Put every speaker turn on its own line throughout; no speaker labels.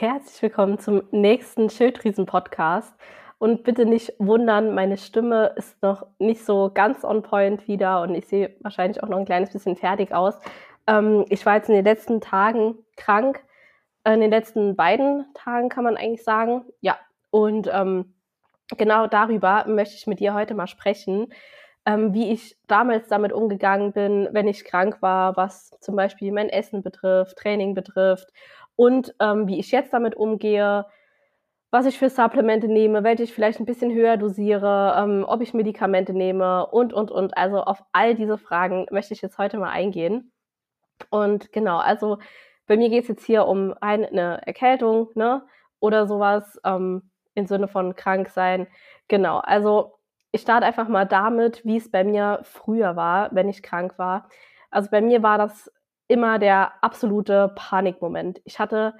Herzlich willkommen zum nächsten Schilddrüsen-Podcast. Und bitte nicht wundern, meine Stimme ist noch nicht so ganz on point wieder und ich sehe wahrscheinlich auch noch ein kleines bisschen fertig aus. Ähm, ich war jetzt in den letzten Tagen krank, äh, in den letzten beiden Tagen kann man eigentlich sagen. Ja, und ähm, genau darüber möchte ich mit dir heute mal sprechen, ähm, wie ich damals damit umgegangen bin, wenn ich krank war, was zum Beispiel mein Essen betrifft, Training betrifft und ähm, wie ich jetzt damit umgehe, was ich für Supplemente nehme, welche ich vielleicht ein bisschen höher dosiere, ähm, ob ich Medikamente nehme und, und, und. Also auf all diese Fragen möchte ich jetzt heute mal eingehen. Und genau, also bei mir geht es jetzt hier um eine Erkältung, ne? Oder sowas ähm, im Sinne von krank sein. Genau, also ich starte einfach mal damit, wie es bei mir früher war, wenn ich krank war. Also bei mir war das immer der absolute Panikmoment. Ich hatte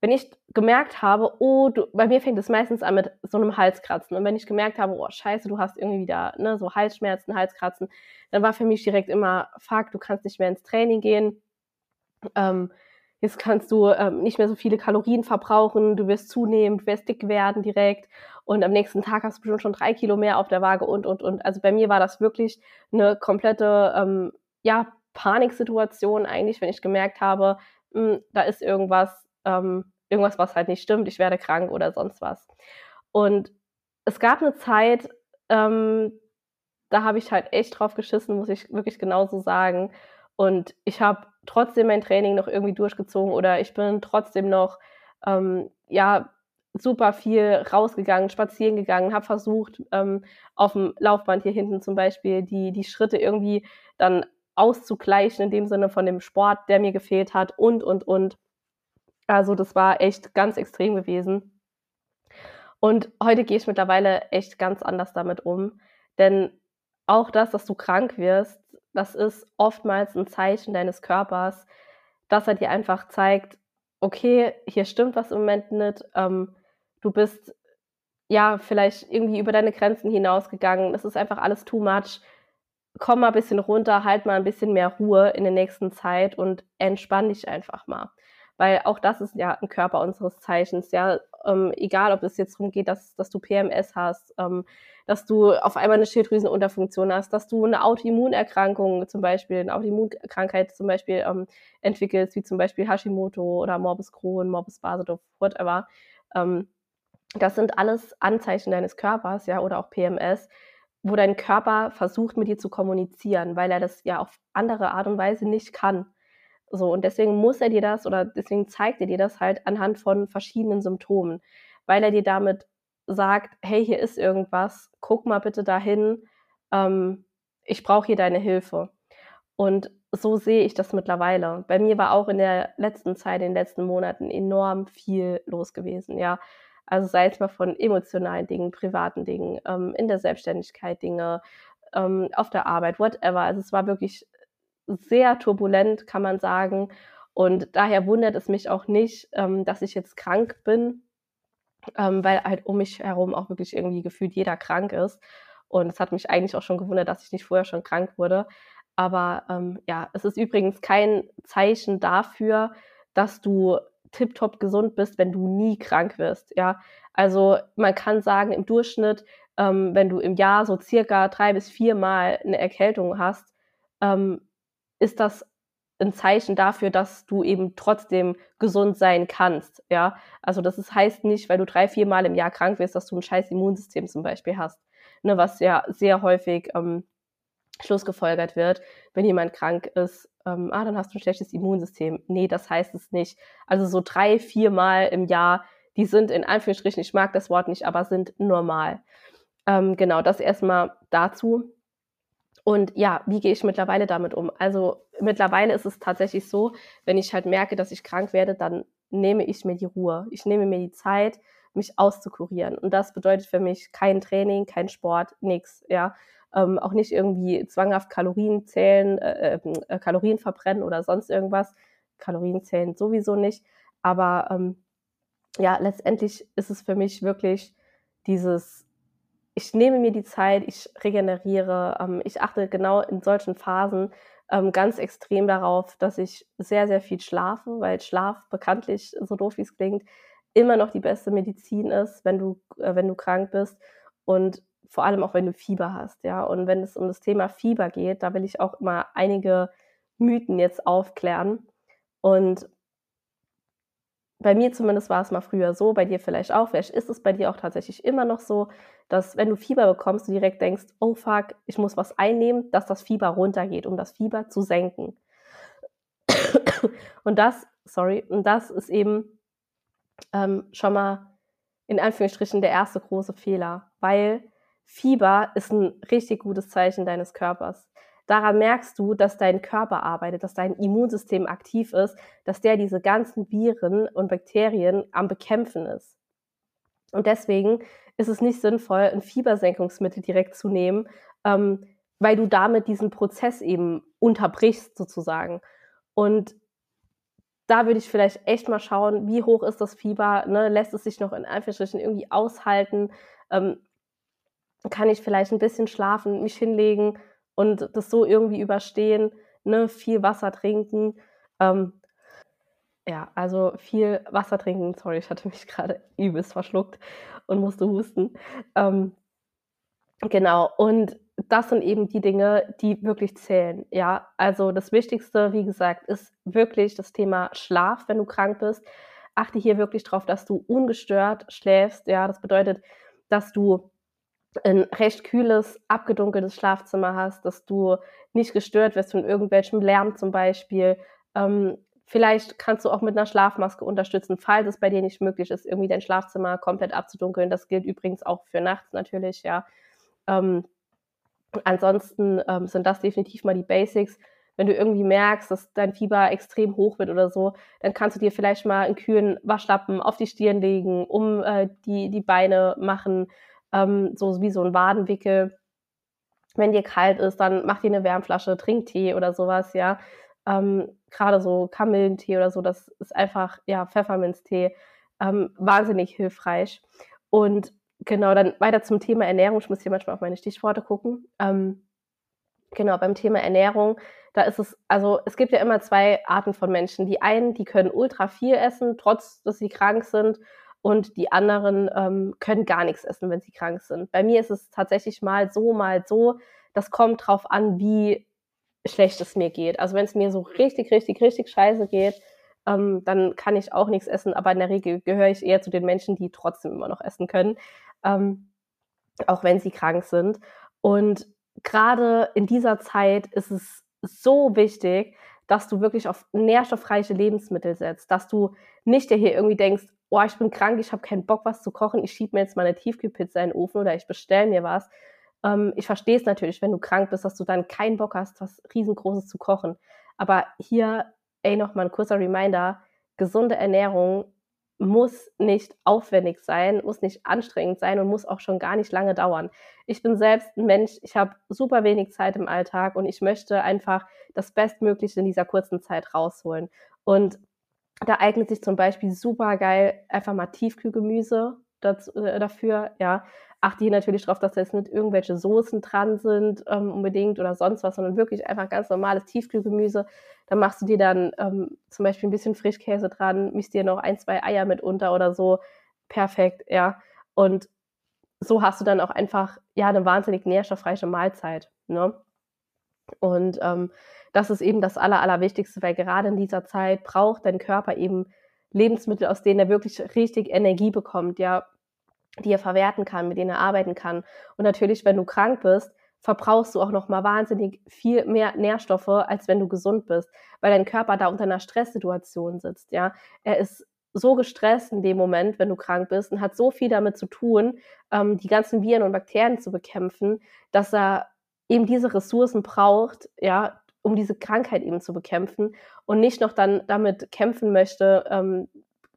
wenn ich gemerkt habe, oh, du, bei mir fängt es meistens an mit so einem Halskratzen. Und wenn ich gemerkt habe, oh, scheiße, du hast irgendwie wieder ne, so Halsschmerzen, Halskratzen, dann war für mich direkt immer, fuck, du kannst nicht mehr ins Training gehen. Ähm, jetzt kannst du ähm, nicht mehr so viele Kalorien verbrauchen, du wirst zunehmen, du wirst dick werden direkt. Und am nächsten Tag hast du bestimmt schon drei Kilo mehr auf der Waage und, und, und. Also bei mir war das wirklich eine komplette, ähm, ja, Paniksituation eigentlich, wenn ich gemerkt habe, mh, hm, da ist irgendwas, ähm, irgendwas, was halt nicht stimmt, ich werde krank oder sonst was. Und es gab eine Zeit, ähm, da habe ich halt echt drauf geschissen, muss ich wirklich genauso sagen. Und ich habe trotzdem mein Training noch irgendwie durchgezogen oder ich bin trotzdem noch, ähm, ja, super viel rausgegangen, spazieren gegangen, habe versucht, ähm, auf dem Laufband hier hinten zum Beispiel die, die Schritte irgendwie dann auszugleichen, in dem Sinne von dem Sport, der mir gefehlt hat und, und, und. Also das war echt ganz extrem gewesen. Und heute gehe ich mittlerweile echt ganz anders damit um. Denn auch das, dass du krank wirst, das ist oftmals ein Zeichen deines Körpers, dass er dir einfach zeigt, okay, hier stimmt was im Moment nicht. Ähm, du bist ja vielleicht irgendwie über deine Grenzen hinausgegangen. Es ist einfach alles too much. Komm mal ein bisschen runter, halt mal ein bisschen mehr Ruhe in der nächsten Zeit und entspann dich einfach mal weil auch das ist ja ein Körper unseres Zeichens, ja, ähm, egal ob es jetzt darum geht, dass, dass du PMS hast, ähm, dass du auf einmal eine Schilddrüsenunterfunktion hast, dass du eine Autoimmunerkrankung zum Beispiel, eine Autoimmunkrankheit zum Beispiel ähm, entwickelst, wie zum Beispiel Hashimoto oder Morbus Crohn, Morbus Basedorf, whatever. Ähm, das sind alles Anzeichen deines Körpers, ja, oder auch PMS, wo dein Körper versucht, mit dir zu kommunizieren, weil er das ja auf andere Art und Weise nicht kann. So, und deswegen muss er dir das oder deswegen zeigt er dir das halt anhand von verschiedenen Symptomen, weil er dir damit sagt, hey, hier ist irgendwas, guck mal bitte dahin, ähm, ich brauche hier deine Hilfe. Und so sehe ich das mittlerweile. Bei mir war auch in der letzten Zeit, in den letzten Monaten enorm viel los gewesen, ja. Also sei es mal von emotionalen Dingen, privaten Dingen, ähm, in der Selbstständigkeit Dinge, ähm, auf der Arbeit, whatever. Also es war wirklich sehr turbulent, kann man sagen. Und daher wundert es mich auch nicht, ähm, dass ich jetzt krank bin, ähm, weil halt um mich herum auch wirklich irgendwie gefühlt jeder krank ist. Und es hat mich eigentlich auch schon gewundert, dass ich nicht vorher schon krank wurde. Aber ähm, ja, es ist übrigens kein Zeichen dafür, dass du tiptop gesund bist, wenn du nie krank wirst. Ja, also man kann sagen, im Durchschnitt, ähm, wenn du im Jahr so circa drei bis vier Mal eine Erkältung hast, ähm, ist das ein Zeichen dafür, dass du eben trotzdem gesund sein kannst. Ja, also das ist, heißt nicht, weil du drei, vier Mal im Jahr krank wirst, dass du ein scheiß Immunsystem zum Beispiel hast. Ne, was ja sehr häufig ähm, schlussgefolgert wird, wenn jemand krank ist, ähm, ah, dann hast du ein schlechtes Immunsystem. Nee, das heißt es nicht. Also so drei, vier Mal im Jahr, die sind in Anführungsstrichen, ich mag das Wort nicht, aber sind normal. Ähm, genau, das erstmal dazu. Und ja, wie gehe ich mittlerweile damit um? Also mittlerweile ist es tatsächlich so, wenn ich halt merke, dass ich krank werde, dann nehme ich mir die Ruhe. Ich nehme mir die Zeit, mich auszukurieren. Und das bedeutet für mich kein Training, kein Sport, nichts. Ja, ähm, auch nicht irgendwie zwanghaft Kalorien zählen, äh, äh, äh, Kalorien verbrennen oder sonst irgendwas. Kalorien zählen sowieso nicht. Aber ähm, ja, letztendlich ist es für mich wirklich dieses ich nehme mir die Zeit, ich regeneriere, ähm, ich achte genau in solchen Phasen ähm, ganz extrem darauf, dass ich sehr, sehr viel schlafe, weil Schlaf bekanntlich, so doof wie es klingt, immer noch die beste Medizin ist, wenn du, äh, wenn du krank bist und vor allem auch wenn du Fieber hast, ja. Und wenn es um das Thema Fieber geht, da will ich auch immer einige Mythen jetzt aufklären. Und bei mir zumindest war es mal früher so, bei dir vielleicht auch, vielleicht ist es bei dir auch tatsächlich immer noch so, dass wenn du Fieber bekommst, du direkt denkst, oh fuck, ich muss was einnehmen, dass das Fieber runtergeht, um das Fieber zu senken. Und das, sorry, und das ist eben ähm, schon mal in Anführungsstrichen der erste große Fehler, weil Fieber ist ein richtig gutes Zeichen deines Körpers. Daran merkst du, dass dein Körper arbeitet, dass dein Immunsystem aktiv ist, dass der diese ganzen Viren und Bakterien am Bekämpfen ist. Und deswegen ist es nicht sinnvoll, ein Fiebersenkungsmittel direkt zu nehmen, ähm, weil du damit diesen Prozess eben unterbrichst sozusagen. Und da würde ich vielleicht echt mal schauen, wie hoch ist das Fieber, ne? lässt es sich noch in Anführungsstrichen irgendwie aushalten, ähm, kann ich vielleicht ein bisschen schlafen, mich hinlegen und das so irgendwie überstehen, ne, viel Wasser trinken. Ähm, ja, also viel Wasser trinken. Sorry, ich hatte mich gerade übelst verschluckt und musste husten. Ähm, genau, und das sind eben die Dinge, die wirklich zählen. Ja, also das Wichtigste, wie gesagt, ist wirklich das Thema Schlaf, wenn du krank bist. Achte hier wirklich darauf, dass du ungestört schläfst. Ja, das bedeutet, dass du ein recht kühles, abgedunkeltes Schlafzimmer hast, dass du nicht gestört wirst von irgendwelchem Lärm zum Beispiel. Ähm, vielleicht kannst du auch mit einer Schlafmaske unterstützen, falls es bei dir nicht möglich ist, irgendwie dein Schlafzimmer komplett abzudunkeln. Das gilt übrigens auch für nachts natürlich, ja. Ähm, ansonsten ähm, sind das definitiv mal die Basics. Wenn du irgendwie merkst, dass dein Fieber extrem hoch wird oder so, dann kannst du dir vielleicht mal einen kühlen Waschlappen auf die Stirn legen, um äh, die, die Beine machen ähm, so wie so ein Wadenwickel. Wenn dir kalt ist, dann mach dir eine Wärmflasche, trink Tee oder sowas, ja. Ähm, Gerade so Kamillentee oder so, das ist einfach, ja, Pfefferminztee, ähm, wahnsinnig hilfreich. Und genau, dann weiter zum Thema Ernährung. Ich muss hier manchmal auf meine Stichworte gucken. Ähm, genau, beim Thema Ernährung, da ist es, also es gibt ja immer zwei Arten von Menschen. Die einen, die können ultra viel essen, trotz dass sie krank sind und die anderen ähm, können gar nichts essen, wenn sie krank sind. Bei mir ist es tatsächlich mal so, mal so. Das kommt drauf an, wie schlecht es mir geht. Also wenn es mir so richtig, richtig, richtig scheiße geht, ähm, dann kann ich auch nichts essen. Aber in der Regel gehöre ich eher zu den Menschen, die trotzdem immer noch essen können, ähm, auch wenn sie krank sind. Und gerade in dieser Zeit ist es so wichtig, dass du wirklich auf nährstoffreiche Lebensmittel setzt, dass du nicht dir hier irgendwie denkst, oh, ich bin krank, ich habe keinen Bock, was zu kochen, ich schiebe mir jetzt mal eine Tiefkühlpizza in den Ofen oder ich bestelle mir was. Ähm, ich verstehe es natürlich, wenn du krank bist, dass du dann keinen Bock hast, was riesengroßes zu kochen. Aber hier, ey, nochmal ein kurzer Reminder, gesunde Ernährung muss nicht aufwendig sein, muss nicht anstrengend sein und muss auch schon gar nicht lange dauern. Ich bin selbst ein Mensch, ich habe super wenig Zeit im Alltag und ich möchte einfach das Bestmögliche in dieser kurzen Zeit rausholen. Und da eignet sich zum Beispiel super geil einfach mal Tiefkühlgemüse dazu, äh, dafür. Ja, achte hier natürlich darauf, dass da jetzt nicht irgendwelche Soßen dran sind ähm, unbedingt oder sonst was, sondern wirklich einfach ganz normales Tiefkühlgemüse. Da machst du dir dann ähm, zum Beispiel ein bisschen Frischkäse dran, mischst dir noch ein, zwei Eier mit unter oder so. Perfekt, ja. Und so hast du dann auch einfach ja eine wahnsinnig nährstoffreiche Mahlzeit. Ne? Und ähm, das ist eben das Aller, Allerwichtigste, weil gerade in dieser Zeit braucht dein Körper eben Lebensmittel, aus denen er wirklich richtig Energie bekommt, ja, die er verwerten kann, mit denen er arbeiten kann. Und natürlich, wenn du krank bist, verbrauchst du auch noch mal wahnsinnig viel mehr Nährstoffe, als wenn du gesund bist, weil dein Körper da unter einer Stresssituation sitzt, ja. Er ist so gestresst in dem Moment, wenn du krank bist und hat so viel damit zu tun, ähm, die ganzen Viren und Bakterien zu bekämpfen, dass er eben diese Ressourcen braucht, ja, um diese Krankheit eben zu bekämpfen und nicht noch dann damit kämpfen möchte, ähm,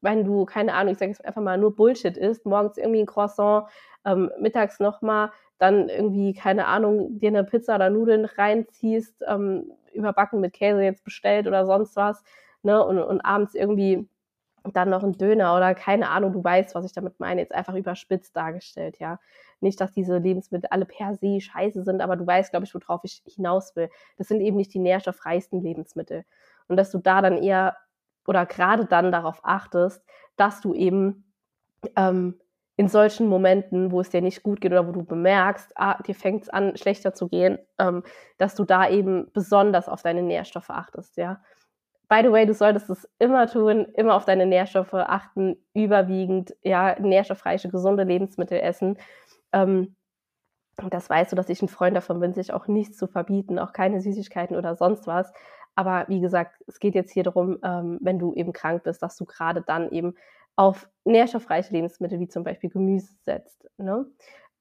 wenn du, keine Ahnung, ich sage jetzt einfach mal nur Bullshit isst, morgens irgendwie ein Croissant, ähm, mittags nochmal, dann irgendwie, keine Ahnung, dir eine Pizza oder Nudeln reinziehst, ähm, überbacken mit Käse jetzt bestellt oder sonst was, ne, und, und abends irgendwie dann noch ein Döner oder keine Ahnung, du weißt, was ich damit meine, jetzt einfach überspitzt dargestellt, ja. Nicht, dass diese Lebensmittel alle per se scheiße sind, aber du weißt, glaube ich, worauf ich hinaus will. Das sind eben nicht die nährstoffreichsten Lebensmittel. Und dass du da dann eher oder gerade dann darauf achtest, dass du eben ähm, in solchen Momenten, wo es dir nicht gut geht oder wo du bemerkst, ah, dir fängt es an, schlechter zu gehen, ähm, dass du da eben besonders auf deine Nährstoffe achtest, ja. By the way, du solltest es immer tun, immer auf deine Nährstoffe achten, überwiegend, ja, nährstoffreiche, gesunde Lebensmittel essen. Ähm, das weißt du, dass ich ein Freund davon bin, sich auch nichts zu verbieten, auch keine Süßigkeiten oder sonst was. Aber wie gesagt, es geht jetzt hier darum, ähm, wenn du eben krank bist, dass du gerade dann eben auf nährstoffreiche Lebensmittel wie zum Beispiel Gemüse setzt. Ne?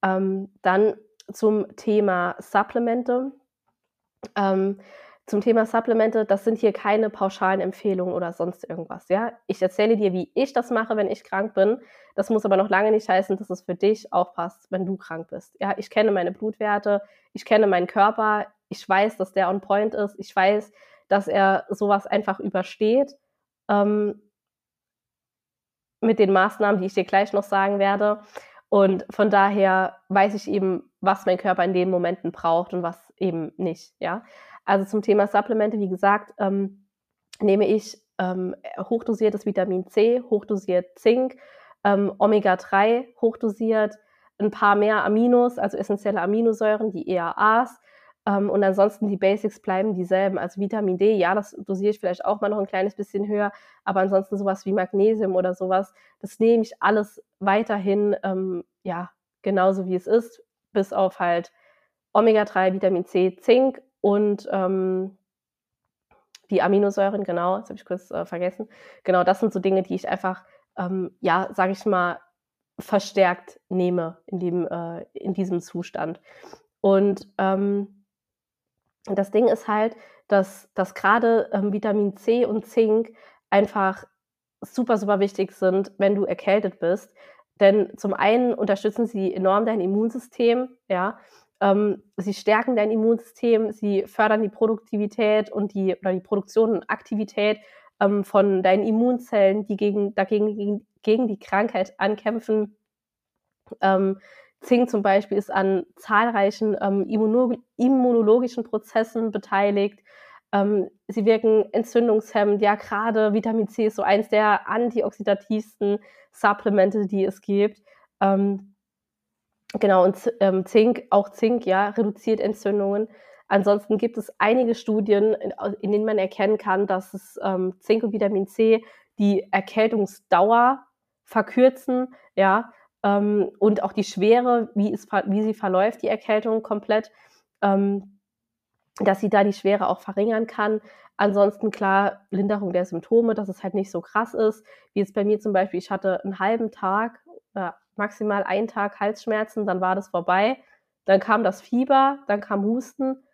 Ähm, dann zum Thema Supplemente. Ähm, zum Thema Supplemente, das sind hier keine pauschalen Empfehlungen oder sonst irgendwas. Ja, ich erzähle dir, wie ich das mache, wenn ich krank bin. Das muss aber noch lange nicht heißen, dass es für dich auch passt, wenn du krank bist. Ja, ich kenne meine Blutwerte, ich kenne meinen Körper, ich weiß, dass der on point ist, ich weiß, dass er sowas einfach übersteht. Ähm, mit den Maßnahmen, die ich dir gleich noch sagen werde. Und von daher weiß ich eben, was mein Körper in den Momenten braucht und was eben nicht. Ja, also zum Thema Supplemente, wie gesagt, ähm, nehme ich ähm, hochdosiertes Vitamin C, hochdosiert Zink, ähm, Omega-3 hochdosiert, ein paar mehr Aminos, also essentielle Aminosäuren, die EAAs, und ansonsten die Basics bleiben dieselben. Also Vitamin D, ja, das dosiere ich vielleicht auch mal noch ein kleines bisschen höher, aber ansonsten sowas wie Magnesium oder sowas, das nehme ich alles weiterhin, ähm, ja, genauso wie es ist, bis auf halt Omega-3, Vitamin C, Zink und ähm, die Aminosäuren, genau, das habe ich kurz äh, vergessen. Genau, das sind so Dinge, die ich einfach, ähm, ja, sage ich mal, verstärkt nehme in, dem, äh, in diesem Zustand. Und ähm, das Ding ist halt, dass, dass gerade ähm, Vitamin C und Zink einfach super, super wichtig sind, wenn du erkältet bist. Denn zum einen unterstützen sie enorm dein Immunsystem, ja. Ähm, sie stärken dein Immunsystem, sie fördern die Produktivität und die oder die Produktion und Aktivität ähm, von deinen Immunzellen, die gegen, dagegen gegen, gegen die Krankheit ankämpfen. Ähm, Zink zum Beispiel ist an zahlreichen ähm, immunologischen Prozessen beteiligt. Ähm, sie wirken entzündungshemmend. Ja, gerade Vitamin C ist so eins der antioxidativsten Supplemente, die es gibt. Ähm, genau, und ähm, Zink, auch Zink, ja, reduziert Entzündungen. Ansonsten gibt es einige Studien, in, in denen man erkennen kann, dass es ähm, Zink und Vitamin C die Erkältungsdauer verkürzen, ja, ähm, und auch die Schwere, wie, es, wie sie verläuft, die Erkältung komplett, ähm, dass sie da die Schwere auch verringern kann. Ansonsten klar, Linderung der Symptome, dass es halt nicht so krass ist, wie es bei mir zum Beispiel, ich hatte einen halben Tag, äh, maximal einen Tag Halsschmerzen, dann war das vorbei, dann kam das Fieber, dann kam Husten.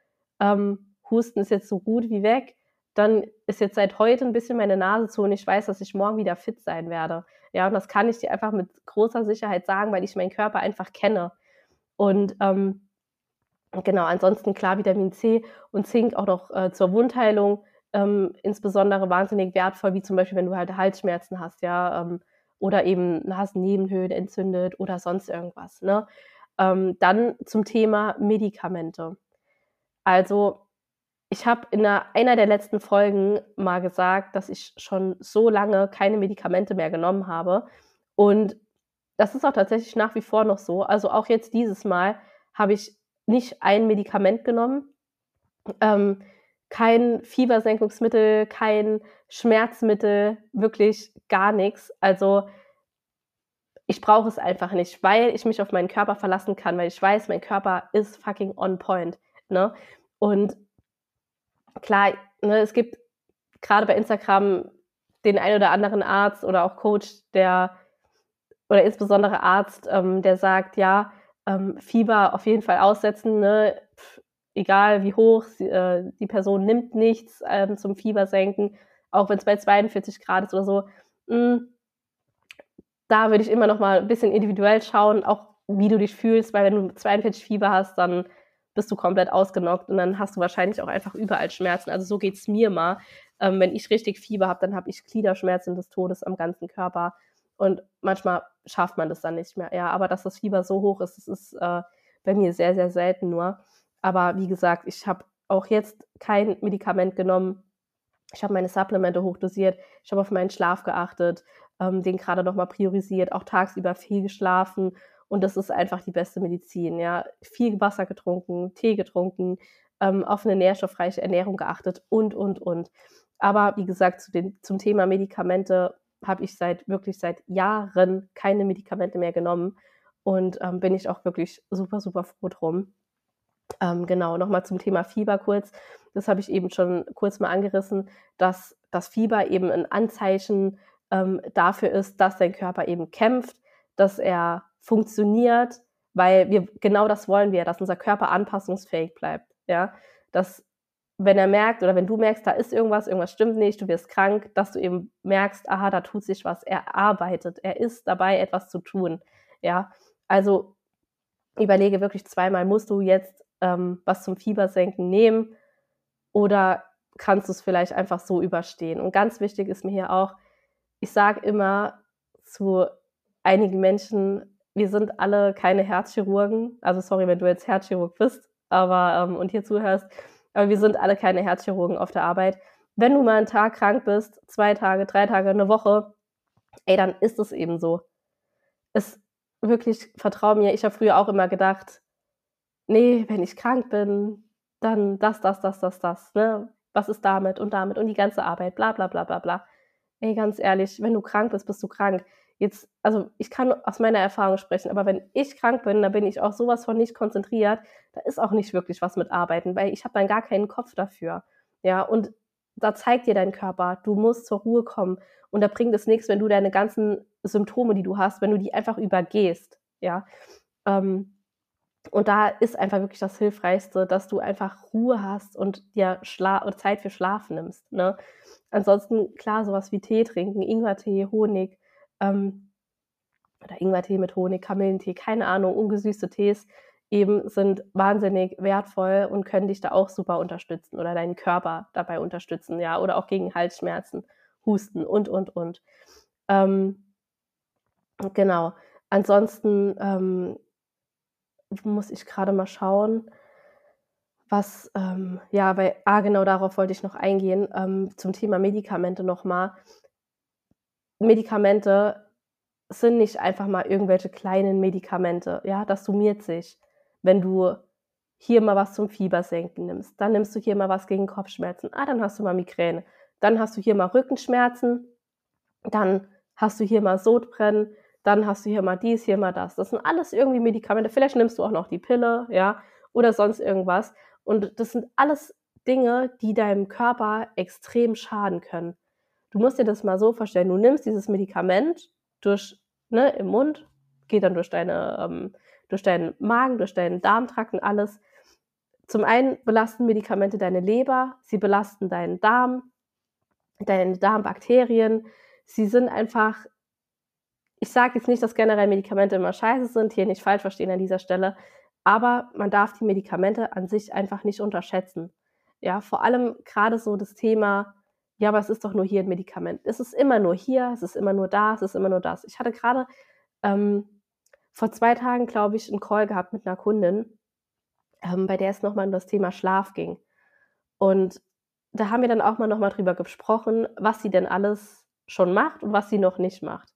Ähm, Husten ist jetzt so gut wie weg. Dann ist jetzt seit heute ein bisschen meine Nase zu und ich weiß, dass ich morgen wieder fit sein werde. Ja, und das kann ich dir einfach mit großer Sicherheit sagen, weil ich meinen Körper einfach kenne. Und ähm, genau, ansonsten klar Vitamin C und Zink auch noch äh, zur Wundheilung, ähm, insbesondere wahnsinnig wertvoll, wie zum Beispiel, wenn du halt Halsschmerzen hast, ja, ähm, oder eben hast Nebenhöhlen entzündet oder sonst irgendwas. Ne? Ähm, dann zum Thema Medikamente. Also ich habe in einer, einer der letzten Folgen mal gesagt, dass ich schon so lange keine Medikamente mehr genommen habe. Und das ist auch tatsächlich nach wie vor noch so. Also auch jetzt dieses Mal habe ich nicht ein Medikament genommen, ähm, kein Fiebersenkungsmittel, kein Schmerzmittel, wirklich gar nichts. Also ich brauche es einfach nicht, weil ich mich auf meinen Körper verlassen kann, weil ich weiß, mein Körper ist fucking on point. Ne? Und klar, ne, es gibt gerade bei Instagram den einen oder anderen Arzt oder auch Coach, der oder insbesondere Arzt, ähm, der sagt, ja, ähm, Fieber auf jeden Fall aussetzen, ne? Pff, egal wie hoch, sie, äh, die Person nimmt nichts ähm, zum Fiebersenken, auch wenn es bei 42 Grad ist oder so. Mh, hm, da würde ich immer noch mal ein bisschen individuell schauen, auch wie du dich fühlst, weil wenn du 42 Fieber hast, dann bist du komplett ausgenockt und dann hast du wahrscheinlich auch einfach überall Schmerzen. Also so geht es mir mal. Ähm, wenn ich richtig Fieber habe, dann habe ich Gliederschmerzen des Todes am ganzen Körper. Und manchmal schafft man das dann nicht mehr. Ja, aber dass das Fieber so hoch ist, das ist äh, bei mir sehr, sehr selten nur. Aber wie gesagt, ich habe auch jetzt kein Medikament genommen. Ich habe meine Supplemente hochdosiert. Ich habe auf meinen Schlaf geachtet. ähm, den gerade nochmal priorisiert, auch tagsüber viel geschlafen und das ist einfach die beste Medizin. Ja, viel Wasser getrunken, Tee getrunken, ähm, auf eine nährstoffreiche Ernährung geachtet und und und. Aber wie gesagt, zu den, zum Thema Medikamente habe ich seit wirklich seit Jahren keine Medikamente mehr genommen und ähm, bin ich auch wirklich super, super froh drum. Ähm, genau, nochmal zum Thema Fieber kurz. Das habe ich eben schon kurz mal angerissen, dass das Fieber eben ein Anzeichen ähm, dafür ist, dass dein Körper eben kämpft, dass er funktioniert, weil wir genau das wollen wir, dass unser Körper anpassungsfähig bleibt. Ja, dass wenn er merkt oder wenn du merkst, da ist irgendwas, irgendwas stimmt nicht, du wirst krank, dass du eben merkst, aha, da tut sich was, er arbeitet, er ist dabei, etwas zu tun. Ja, also überlege wirklich zweimal, musst du jetzt ähm, was zum Fiebersenken nehmen oder kannst du es vielleicht einfach so überstehen? Und ganz wichtig ist mir hier auch, ich sage immer zu einigen Menschen, wir sind alle keine Herzchirurgen. Also sorry, wenn du jetzt Herzchirurg bist, aber ähm, und hier zuhörst, aber wir sind alle keine Herzchirurgen auf der Arbeit. Wenn du mal einen Tag krank bist, zwei Tage, drei Tage, eine Woche, ey, dann ist es eben so. Es wirklich, vertrau mir, ich habe früher auch immer gedacht, nee, wenn ich krank bin, dann das, das, das, das, das, ne? Was ist damit und damit und die ganze Arbeit, bla bla bla bla bla. Ey, ganz ehrlich, wenn du krank bist, bist du krank. Jetzt, also ich kann aus meiner Erfahrung sprechen, aber wenn ich krank bin, dann bin ich auch sowas von nicht konzentriert. Da ist auch nicht wirklich was mit Arbeiten, weil ich habe dann gar keinen Kopf dafür. Ja, und da zeigt dir dein Körper, du musst zur Ruhe kommen. Und da bringt es nichts, wenn du deine ganzen Symptome, die du hast, wenn du die einfach übergehst. Ja. Ähm, und da ist einfach wirklich das Hilfreichste, dass du einfach Ruhe hast und dir Schla Zeit für Schlafen nimmst. Ne? Ansonsten, klar, sowas wie Tee trinken, Ingwertee, Honig, ähm, oder Ingwertee mit Honig, Kamillentee, keine Ahnung, ungesüßte Tees eben sind wahnsinnig wertvoll und können dich da auch super unterstützen oder deinen Körper dabei unterstützen, ja, oder auch gegen Halsschmerzen, Husten und, und, und. Ähm, genau. Ansonsten ähm, muss ich gerade mal schauen, was, ähm, ja, weil, ah, genau darauf wollte ich noch eingehen, ähm, zum Thema Medikamente nochmal. Medikamente sind nicht einfach mal irgendwelche kleinen Medikamente. Ja, das summiert sich. Wenn du hier mal was zum Fiebersenken nimmst, dann nimmst du hier mal was gegen Kopfschmerzen. Ah, dann hast du mal Migräne. Dann hast du hier mal Rückenschmerzen. Dann hast du hier mal Sodbrennen. Dann hast du hier mal dies, hier mal das. Das sind alles irgendwie Medikamente. Vielleicht nimmst du auch noch die Pille, ja, oder sonst irgendwas. Und das sind alles Dinge, die deinem Körper extrem schaden können. Du musst dir das mal so vorstellen, du nimmst dieses Medikament durch, ne, im Mund, geht dann durch deine, ähm, durch deinen Magen, durch deinen Darmtrakt und alles. Zum einen belasten Medikamente deine Leber, sie belasten deinen Darm, deine Darmbakterien. Sie sind einfach, ich sage jetzt nicht, dass generell Medikamente immer scheiße sind, hier nicht falsch verstehen an dieser Stelle, aber man darf die Medikamente an sich einfach nicht unterschätzen. Ja, vor allem gerade so das Thema ja, aber es ist doch nur hier ein Medikament. Es ist immer nur hier, es ist immer nur da, es ist immer nur das. Ich hatte gerade ähm, vor zwei Tagen, glaube ich, einen Call gehabt mit einer Kundin, ähm, bei der es nochmal um das Thema Schlaf ging. Und da haben wir dann auch mal nochmal drüber gesprochen, was sie denn alles schon macht und was sie noch nicht macht.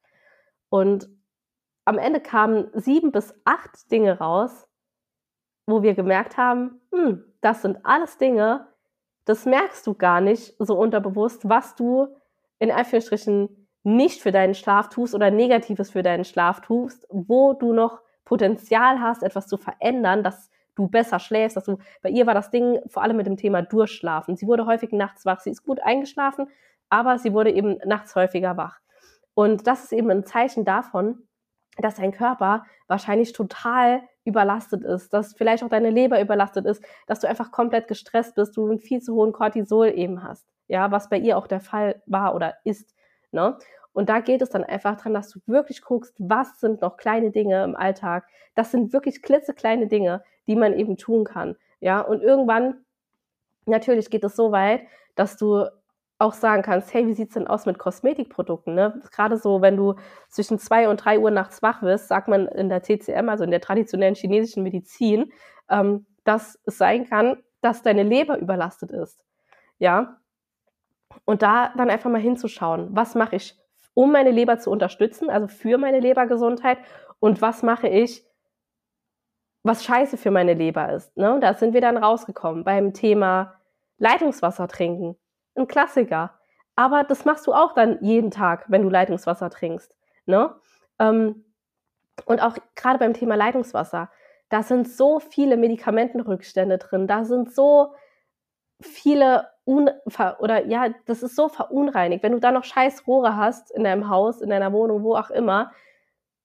Und am Ende kamen sieben bis acht Dinge raus, wo wir gemerkt haben, hm, das sind alles Dinge, das merkst du gar nicht so unterbewusst, was du in Anführungsstrichen nicht für deinen Schlaf tust oder Negatives für deinen Schlaf tust, wo du noch Potenzial hast, etwas zu verändern, dass du besser schläfst, dass du, bei ihr war das Ding vor allem mit dem Thema Durchschlafen. Sie wurde häufig nachts wach, sie ist gut eingeschlafen, aber sie wurde eben nachts häufiger wach. Und das ist eben ein Zeichen davon, dass dein Körper wahrscheinlich total überlastet ist, dass vielleicht auch deine Leber überlastet ist, dass du einfach komplett gestresst bist, du einen viel zu hohen Cortisol eben hast. Ja, was bei ihr auch der Fall war oder ist. Ne? Und da geht es dann einfach dran, dass du wirklich guckst, was sind noch kleine Dinge im Alltag. Das sind wirklich klitzekleine Dinge, die man eben tun kann. Ja, und irgendwann, natürlich geht es so weit, dass du auch sagen kannst, hey, wie sieht's denn aus mit Kosmetikprodukten? Ne? Gerade so, wenn du zwischen zwei und drei Uhr nachts wach wirst, sagt man in der TCM, also in der traditionellen chinesischen Medizin, ähm, dass es sein kann, dass deine Leber überlastet ist. Ja. Und da dann einfach mal hinzuschauen, was mache ich, um meine Leber zu unterstützen, also für meine Lebergesundheit und was mache ich, was scheiße für meine Leber ist. Ne? Und da sind wir dann rausgekommen beim Thema Leitungswasser trinken. Ein Klassiker. Aber das machst du auch dann jeden Tag, wenn du Leitungswasser trinkst. Ne? Ähm, und auch gerade beim Thema Leitungswasser, da sind so viele Medikamentenrückstände drin, da sind so viele Un oder ja, das ist so verunreinigt. Wenn du da noch scheiß Rohre hast in deinem Haus, in deiner Wohnung, wo auch immer,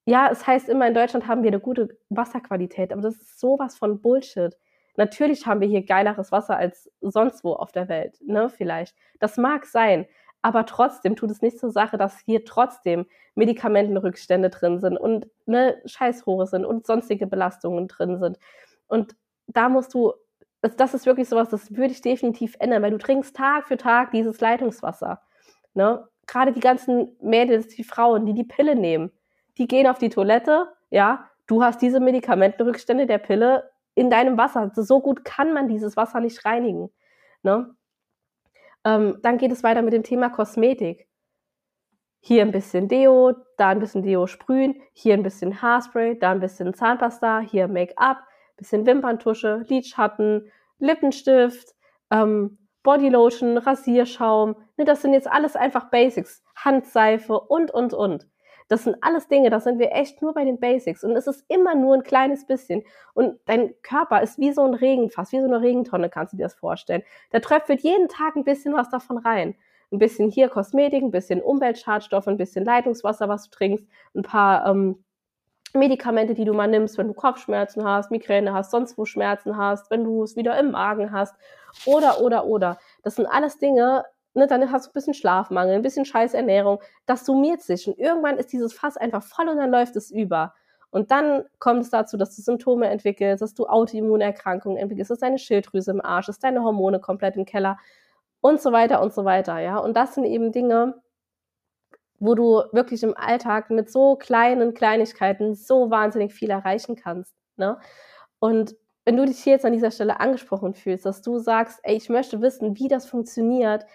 ja, es heißt immer, in Deutschland haben wir eine gute Wasserqualität, aber das ist sowas von Bullshit. Natürlich haben wir hier geileres Wasser als sonst wo auf der Welt, ne, vielleicht. Das mag sein, aber trotzdem tut es nicht zur Sache, dass hier trotzdem Medikamentenrückstände drin sind und ne, Scheißrohre sind und sonstige Belastungen drin sind. Und da musst du, das, das ist wirklich sowas, das würde ich definitiv ändern, weil du trinkst Tag für Tag dieses Leitungswasser. Ne? Gerade die ganzen Mädels, die Frauen, die die Pille nehmen, die gehen auf die Toilette, ja, du hast diese Medikamentenrückstände der Pille in deinem Wasser. So gut kann man dieses Wasser nicht reinigen. Ne? Ähm, dann geht es weiter mit dem Thema Kosmetik. Hier ein bisschen Deo, da ein bisschen Deo sprühen, hier ein bisschen Haarspray, da ein bisschen Zahnpasta, hier Make-up, bisschen Wimperntusche, Lidschatten, Lippenstift, ähm, Bodylotion, Rasierschaum. Ne, das sind jetzt alles einfach Basics. Handseife und, und, und. Das sind alles Dinge, da sind wir echt nur bei den Basics. Und es ist immer nur ein kleines bisschen. Und dein Körper ist wie so ein Regenfass, wie so eine Regentonne, kannst du dir das vorstellen. Da tröpfelt jeden Tag ein bisschen was davon rein. Ein bisschen hier Kosmetik, ein bisschen Umweltschadstoffe, ein bisschen Leitungswasser, was du trinkst, ein paar ähm, Medikamente, die du mal nimmst, wenn du Kopfschmerzen hast, Migräne hast, sonst wo Schmerzen hast, wenn du es wieder im Magen hast oder, oder, oder. Das sind alles Dinge, ne, dann hast du ein bisschen Schlafmangel, ein bisschen scheiß Ernährung, das summiert sich und irgendwann ist dieses Fass einfach voll und dann läuft es über. Und dann kommt es dazu, dass du Symptome entwickelst, dass du Autoimmunerkrankungen entwickelst, dass deine Schilddrüse im Arsch ist, deine Hormone komplett im Keller und so weiter und so weiter, ja. Und das sind eben Dinge, wo du wirklich im Alltag mit so kleinen Kleinigkeiten so wahnsinnig viel erreichen kannst, ne? Und wenn du dich hier jetzt an dieser Stelle angesprochen fühlst, dass du sagst, ey, ich möchte wissen, wie das funktioniert,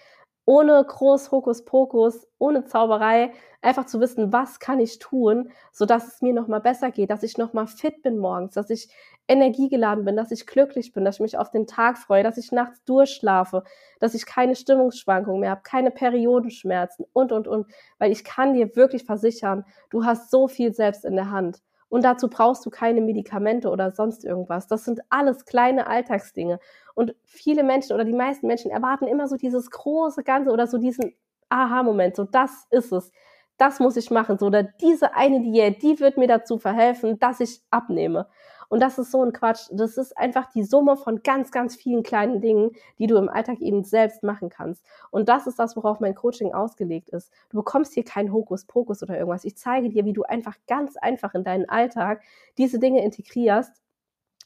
ohne groß Hokuspokus, ohne Zauberei, einfach zu wissen, was kann ich tun, sodass es mir nochmal besser geht, dass ich nochmal fit bin morgens, dass ich energiegeladen bin, dass ich glücklich bin, dass ich mich auf den Tag freue, dass ich nachts durchschlafe, dass ich keine Stimmungsschwankungen mehr habe, keine Periodenschmerzen und, und, und. Weil ich kann dir wirklich versichern, du hast so viel selbst in der Hand. Und dazu brauchst du keine Medikamente oder sonst irgendwas. Das sind alles kleine Alltagsdinge. Und viele Menschen oder die meisten Menschen erwarten immer so dieses große Ganze oder so diesen Aha-Moment. So, das ist es. Das muss ich machen. So, oder diese eine Diät, die wird mir dazu verhelfen, dass ich abnehme. Und das ist so ein Quatsch. Das ist einfach die Summe von ganz, ganz vielen kleinen Dingen, die du im Alltag eben selbst machen kannst. Und das ist das, worauf mein Coaching ausgelegt ist. Du bekommst hier keinen Hokuspokus oder irgendwas. Ich zeige dir, wie du einfach ganz einfach in deinen Alltag diese Dinge integrierst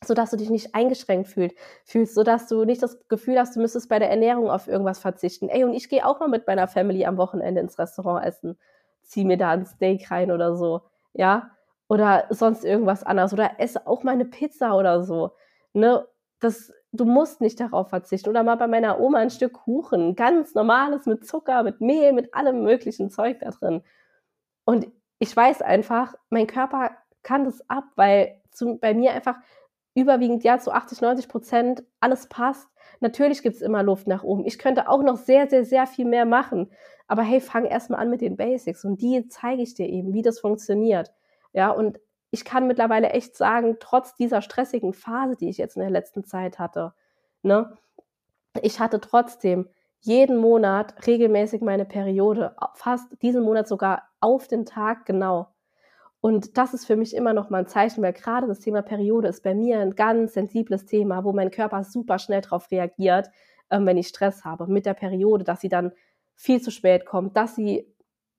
sodass du dich nicht eingeschränkt fühlst, fühlst, sodass du nicht das Gefühl hast, du müsstest bei der Ernährung auf irgendwas verzichten. Ey, und ich gehe auch mal mit meiner Family am Wochenende ins Restaurant essen, zieh mir da ein Steak rein oder so, ja, oder sonst irgendwas anderes oder esse auch mal eine Pizza oder so. Ne? Das, du musst nicht darauf verzichten. Oder mal bei meiner Oma ein Stück Kuchen, ganz normales mit Zucker, mit Mehl, mit allem möglichen Zeug da drin. Und ich weiß einfach, mein Körper kann das ab, weil zu, bei mir einfach überwiegend ja zu 80, 90 Prozent alles passt. Natürlich gibt es immer Luft nach oben. Ich könnte auch noch sehr, sehr, sehr viel mehr machen. Aber hey, fang erstmal an mit den Basics und die zeige ich dir eben, wie das funktioniert. Ja, und ich kann mittlerweile echt sagen, trotz dieser stressigen Phase, die ich jetzt in der letzten Zeit hatte, ne, ich hatte trotzdem jeden Monat regelmäßig meine Periode, fast diesen Monat sogar auf den Tag genau. Und das ist für mich immer noch mal ein Zeichen, weil gerade das Thema Periode ist bei mir ein ganz sensibles Thema, wo mein Körper super schnell darauf reagiert, ähm, wenn ich Stress habe mit der Periode, dass sie dann viel zu spät kommt, dass sie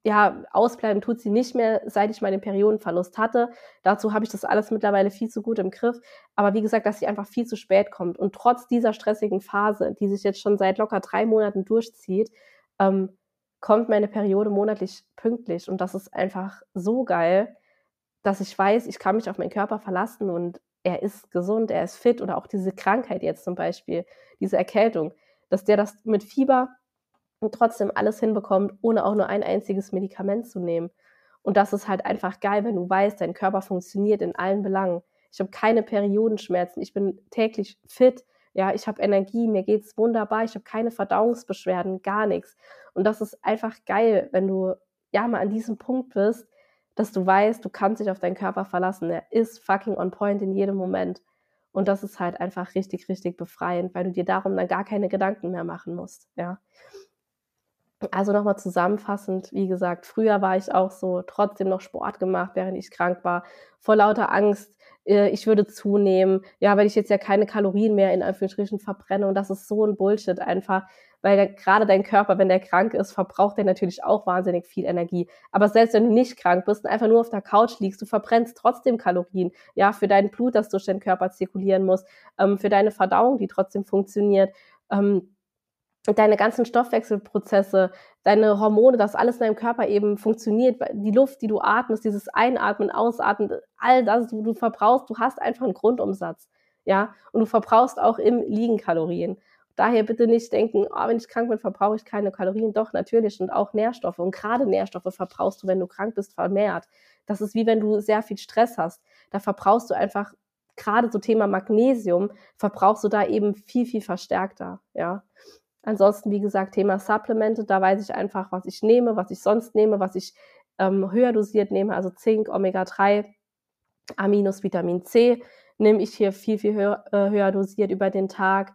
ja, ausbleiben tut sie nicht mehr, seit ich meinen Periodenverlust hatte. Dazu habe ich das alles mittlerweile viel zu gut im Griff. Aber wie gesagt, dass sie einfach viel zu spät kommt. Und trotz dieser stressigen Phase, die sich jetzt schon seit locker drei Monaten durchzieht, ähm, kommt meine Periode monatlich pünktlich. Und das ist einfach so geil, dass ich weiß, ich kann mich auf meinen Körper verlassen und er ist gesund, er ist fit. Oder auch diese Krankheit jetzt zum Beispiel, diese Erkältung, dass der das mit Fieber und trotzdem alles hinbekommt, ohne auch nur ein einziges Medikament zu nehmen. Und das ist halt einfach geil, wenn du weißt, dein Körper funktioniert in allen Belangen. Ich habe keine Periodenschmerzen, ich bin täglich fit, ja, ich habe Energie, mir geht's wunderbar, ich habe keine Verdauungsbeschwerden, gar nichts. Und das ist einfach geil, wenn du ja mal an diesem Punkt bist, dass du weißt, du kannst dich auf deinen Körper verlassen. Er ist fucking on point in jedem Moment. Und das ist halt einfach richtig, richtig befreiend, weil du dir darum dann gar keine Gedanken mehr machen musst, ja. Also nochmal zusammenfassend, wie gesagt, früher war ich auch so trotzdem noch Sport gemacht, während ich krank war, vor lauter Angst, äh, ich würde zunehmen, ja, weil ich jetzt ja keine Kalorien mehr in Anführungsstrichen verbrenne und das ist so ein Bullshit einfach, weil gerade dein Körper, wenn der krank ist, verbraucht der natürlich auch wahnsinnig viel Energie. Aber selbst wenn du nicht krank bist und einfach nur auf der Couch liegst, du verbrennst trotzdem Kalorien, ja, für dein Blut, das durch den Körper zirkulieren muss, ähm, für deine Verdauung, die trotzdem funktioniert, ähm, deine ganzen Stoffwechselprozesse, deine Hormone, das alles in deinem Körper eben funktioniert, die Luft, die du atmest, dieses Einatmen, Ausatmen, all das, du, du verbrauchst, du hast einfach einen Grundumsatz, ja, und du verbrauchst auch im Liegen Kalorien. Daher bitte nicht denken, oh, wenn ich krank bin, verbrauche ich keine Kalorien. Doch, natürlich, und auch Nährstoffe. Und gerade Nährstoffe verbrauchst du, wenn du krank bist, vermehrt. Das ist wie wenn du sehr viel Stress hast. Da verbrauchst du einfach, gerade so Thema Magnesium, verbrauchst du da eben viel, viel verstärkter, ja. Ansonsten, wie gesagt, Thema Supplemente, da weiß ich einfach, was ich nehme, was ich sonst nehme, was ich ähm, höher dosiert nehme, also Zink, Omega-3, Aminos, Vitamin C, nehme ich hier viel, viel höher, äh, höher dosiert über den Tag.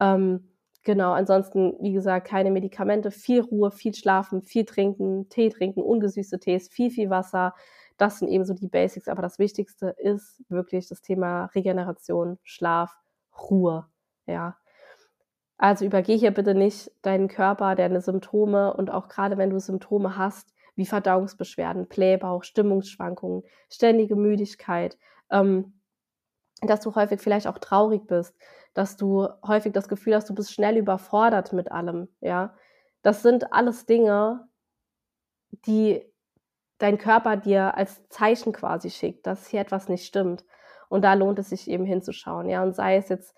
Ähm, genau, ansonsten, wie gesagt, keine Medikamente, viel Ruhe, viel Schlafen, viel Trinken, Tee trinken, ungesüßte Tees, viel, viel Wasser. Das sind eben so die Basics, aber das Wichtigste ist wirklich das Thema Regeneration, Schlaf, Ruhe. Ja, also übergeh hier bitte nicht deinen Körper, deine Symptome und auch gerade wenn du Symptome hast, wie Verdauungsbeschwerden, Blähbauch, Stimmungsschwankungen, ständige Müdigkeit, ähm, dass du häufig vielleicht auch traurig bist, dass du häufig das Gefühl hast, du bist schnell überfordert mit allem, ja. Das sind alles Dinge, die dein Körper dir als Zeichen quasi schickt, dass hier etwas nicht stimmt. Und da lohnt es sich eben hinzuschauen, ja. Und sei es jetzt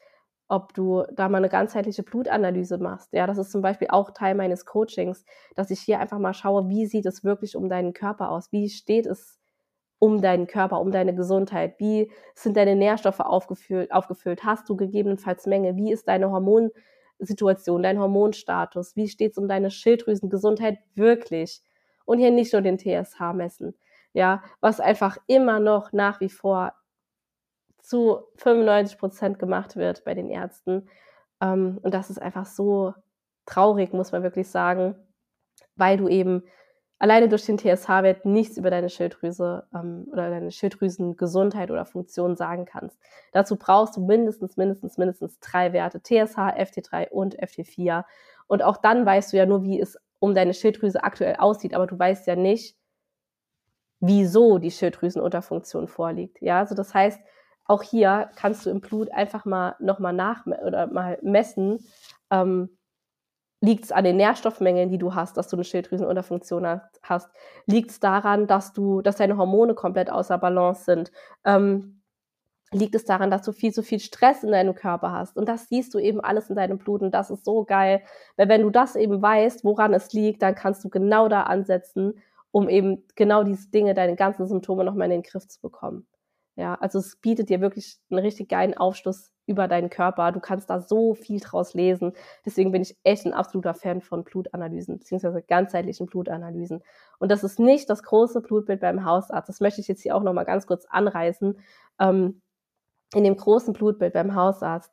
ob du da mal eine ganzheitliche Blutanalyse machst. Ja, das ist zum Beispiel auch Teil meines Coachings, dass ich hier einfach mal schaue, wie sieht es wirklich um deinen Körper aus? Wie steht es um deinen Körper, um deine Gesundheit? Wie sind deine Nährstoffe aufgefüllt? aufgefüllt? Hast du gegebenenfalls Menge? Wie ist deine Hormonsituation, dein Hormonstatus? Wie steht es um deine Schilddrüsengesundheit wirklich? Und hier nicht nur den TSH messen. Ja, was einfach immer noch nach wie vor zu 95 Prozent gemacht wird bei den Ärzten. Ähm, und das ist einfach so traurig, muss man wirklich sagen, weil du eben alleine durch den TSH-Wert nichts über deine Schilddrüse ähm, oder deine Schilddrüsengesundheit oder Funktion sagen kannst. Dazu brauchst du mindestens, mindestens, mindestens drei Werte, TSH, FT3 und FT4. Und auch dann weißt du ja nur, wie es um deine Schilddrüse aktuell aussieht, aber du weißt ja nicht, wieso die Schilddrüsenunterfunktion vorliegt. Ja, also das heißt, auch hier kannst du im Blut einfach mal nochmal nach oder mal messen, ähm, liegt es an den Nährstoffmengen, die du hast, dass du eine Schilddrüsenunterfunktion hast? Liegt es daran, dass du, dass deine Hormone komplett außer Balance sind? Ähm, liegt es daran, dass du viel zu viel Stress in deinem Körper hast? Und das siehst du eben alles in deinem Blut und das ist so geil, weil wenn du das eben weißt, woran es liegt, dann kannst du genau da ansetzen, um eben genau diese Dinge, deine ganzen Symptome nochmal in den Griff zu bekommen. Ja, also es bietet dir wirklich einen richtig geilen Aufschluss über deinen Körper. Du kannst da so viel draus lesen. Deswegen bin ich echt ein absoluter Fan von Blutanalysen, beziehungsweise ganzheitlichen Blutanalysen. Und das ist nicht das große Blutbild beim Hausarzt. Das möchte ich jetzt hier auch nochmal ganz kurz anreißen. Ähm, in dem großen Blutbild beim Hausarzt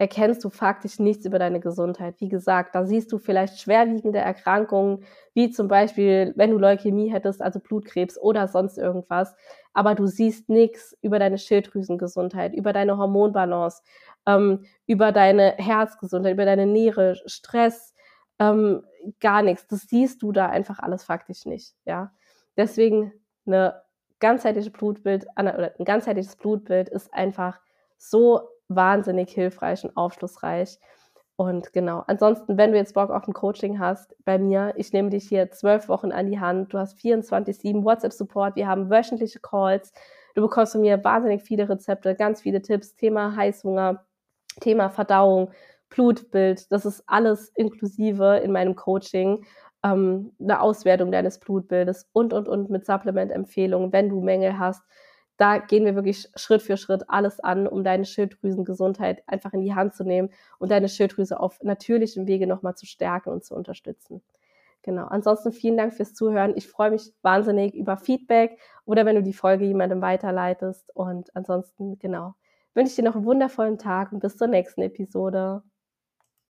erkennst du faktisch nichts über deine Gesundheit. Wie gesagt, da siehst du vielleicht schwerwiegende Erkrankungen, wie zum Beispiel, wenn du Leukämie hättest, also Blutkrebs oder sonst irgendwas. Aber du siehst nichts über deine Schilddrüsengesundheit, über deine Hormonbalance, ähm, über deine Herzgesundheit, über deine Niere, Stress, ähm, gar nichts. Das siehst du da einfach alles faktisch nicht. Ja, deswegen eine ganzheitliche Blutbild oder ein ganzheitliches Blutbild ist einfach so wahnsinnig hilfreich und aufschlussreich. Und genau, ansonsten, wenn du jetzt Bock auf ein Coaching hast bei mir, ich nehme dich hier zwölf Wochen an die Hand. Du hast 24-7 WhatsApp-Support, wir haben wöchentliche Calls. Du bekommst von mir wahnsinnig viele Rezepte, ganz viele Tipps, Thema Heißhunger, Thema Verdauung, Blutbild, das ist alles inklusive in meinem Coaching. Ähm, eine Auswertung deines Blutbildes und, und, und mit Supplement-Empfehlungen, wenn du Mängel hast. Da gehen wir wirklich Schritt für Schritt alles an, um deine Schilddrüsengesundheit einfach in die Hand zu nehmen und deine Schilddrüse auf natürlichem Wege nochmal zu stärken und zu unterstützen. Genau. Ansonsten vielen Dank fürs Zuhören. Ich freue mich wahnsinnig über Feedback oder wenn du die Folge jemandem weiterleitest. Und ansonsten, genau, wünsche ich dir noch einen wundervollen Tag und bis zur nächsten Episode.